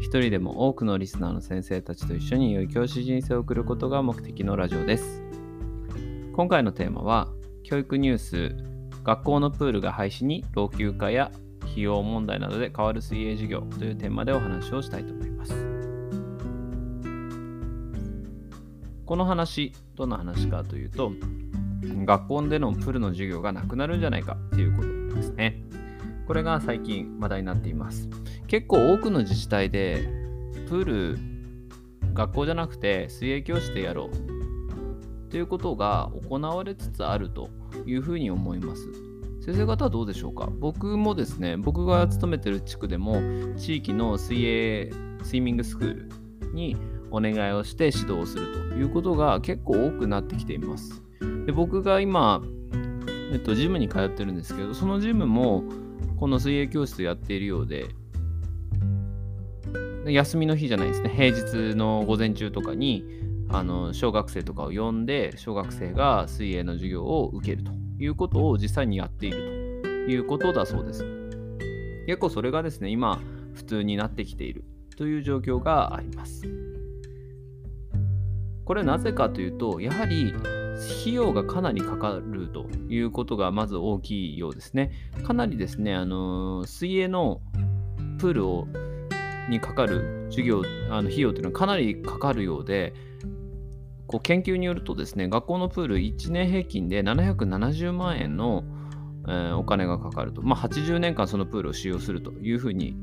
一人でも多くのリスナーの先生たちと一緒に良い教師人生を送ることが目的のラジオです。今回のテーマは、教育ニュース、学校のプールが廃止に老朽化や費用問題などで変わる水泳授業というテーマでお話をしたいと思います。この話、どんな話かというと、学校でのプールの授業がなくなるんじゃないかということですね。これが最近話題になっています。結構多くの自治体でプール学校じゃなくて水泳教室でやろうということが行われつつあるというふうに思います。先生方はどうでしょうか？僕もですね、僕が勤めてる地区でも地域の水泳スイミングスクールにお願いをして指導をするということが結構多くなってきています。で僕が今、えっと、ジムに通ってるんですけど、そのジムもこの水泳教室をやっているようで、休みの日じゃないですね、平日の午前中とかに、あの小学生とかを呼んで、小学生が水泳の授業を受けるということを実際にやっているということだそうです。結構それがですね、今、普通になってきているという状況があります。これなぜかというと、やはり費用がかなりかかるということがまず大きいようですね。かなりですね、あの水泳のプールをにかかる授業、あの費用というのはかなりかかるようで、こう研究によるとですね、学校のプール1年平均で770万円の、えーお金がかかると、まあ、80年間そのプールを使用するというふうに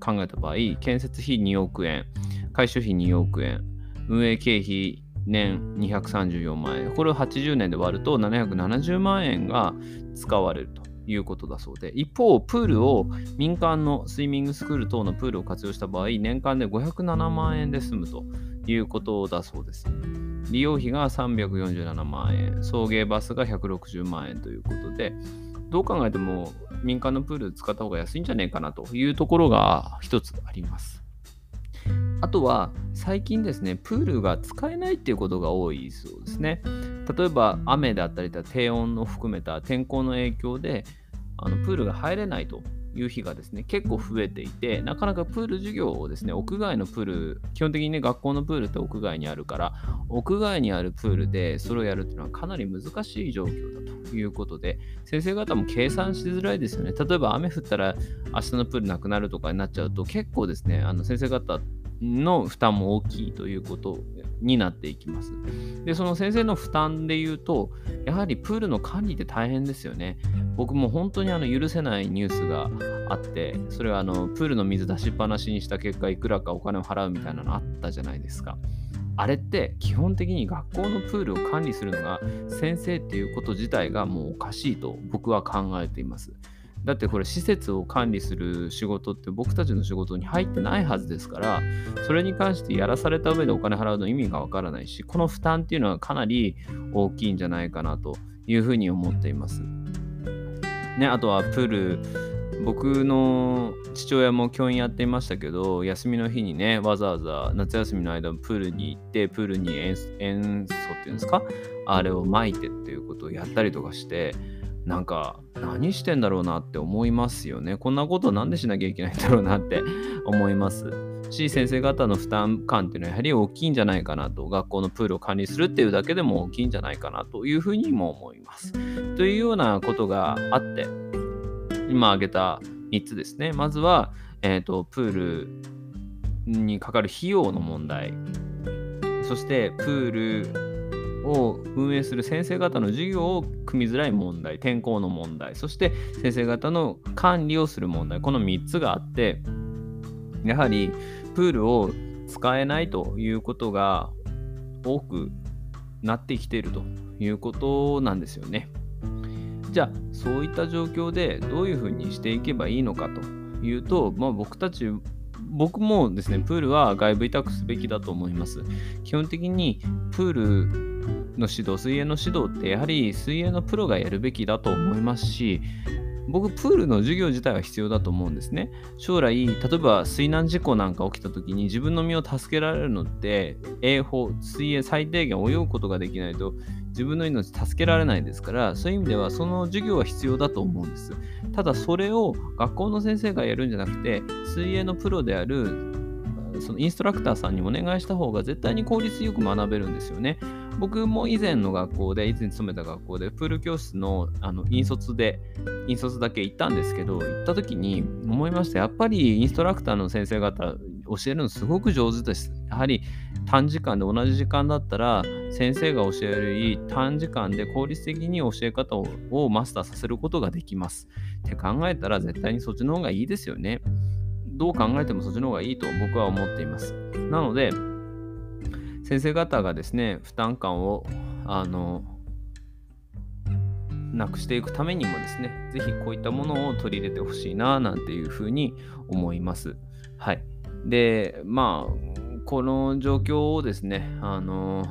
考えた場合、建設費2億円、改修費2億円、運営経費年234万円、これを80年で割ると770万円が使われると。いうことだそうで、一方、プールを民間のスイミングスクール等のプールを活用した場合、年間で507万円で済むということだそうです。利用費が347万円、送迎バスが160万円ということで、どう考えても民間のプール使った方が安いんじゃねえかなというところが一つあります。あとは最近ですね、プールが使えないっていうことが多いそうですね。例えば雨だったりとか低温を含めた天候の影響であのプールが入れないという日がですね、結構増えていて、なかなかプール授業をですね、屋外のプール、基本的にね、学校のプールって屋外にあるから、屋外にあるプールでそれをやるっていうのはかなり難しい状況だということで、先生方も計算しづらいですよね。例えば雨降ったら明日のプールなくなるとかになっちゃうと、結構ですね、あの先生方の負担も大きいということになっていきます。で、その先生の負担で言うと、やはりプールの管理って大変ですよね。僕も本当にあの許せないニュースがあって、それはあのプールの水出しっぱなしにした結果、いくらかお金を払うみたいなのあったじゃないですか。あれって基本的に学校のプールを管理するのが先生っていうこと自体がもうおかしいと僕は考えています。だってこれ施設を管理する仕事って僕たちの仕事に入ってないはずですから、それに関してやらされた上でお金払うの意味がわからないし、この負担っていうのはかなり大きいんじゃないかなというふうに思っています。ね、あとはプール、僕の父親も教員やっていましたけど、休みの日にね、わざわざ夏休みの間プールに行って、プールに塩素っていうんですか、あれを撒いてっていうことをやったりとかして、なんか何してんだろうなって思いますよね。こんなことなんでしなきゃいけないんだろうなって思います。し、先生方の負担感っていうのはやはり大きいんじゃないかなと、学校のプールを管理するっていうだけでも大きいんじゃないかなというふうにも思います。というようなことがあって、今挙げた3つですね。まずは、えーと、プールにかかる費用の問題。そして、プールを運営する先生方の授業を組みづらい問題、天候の問題、そして先生方の管理をする問題、この3つがあって、やはりプールを使えないということが多くなってきているということなんですよね。じゃあそういった状況でどういうふうにしていけばいいのかというと、まあ、僕たち僕もですね、プールは外部委託すべきだと思います。基本的にプールの指導、水泳の指導ってやはり水泳のプロがやるべきだと思いますし、僕、プールの授業自体は必要だと思うんですね。将来、例えば水難事故なんか起きた時に自分の身を助けられるのって、泳法、水泳最低限泳ぐことができないと自分の命助けられないですから、そういう意味ではその授業は必要だと思うんです。ただ、それを学校の先生がやるんじゃなくて、水泳のプロであるそのインストラクターさんにお願いした方が絶対に効率よく学べるんですよね。僕も以前の学校で、以前勤めた学校で、プール教室のあの引率で、引率だけ行ったんですけど、行った時に思いました。やっぱりインストラクターの先生方、教えるのすごく上手です。やはり短時間で同じ時間だったら、先生が教えるより短時間で効率的に教え方をマスターさせることができます。って考えたら絶対にそっちの方がいいですよね。どう考えてもそっちの方がいいと僕は思っています。なので、先生方がですね、負担感を、あの、なくしていくためにもですね、是非こういったものを取り入れてほしいな、なんていうふうに思います。はい。で、まあ、この状況をですね、あの、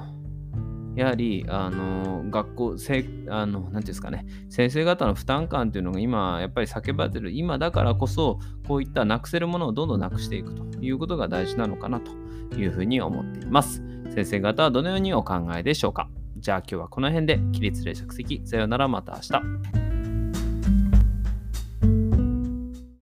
やはり、あの、学校、せあの、なんていうんですかね、先生方の負担感というのが今、やっぱり叫ばれてる、今だからこそ、こういったなくせるものをどんどんなくしていくということが大事なのかなというふうに思っています。先生方はどのようにお考えでしょうかじゃあ今日はこの辺で、起立例着席、さよならまた明日。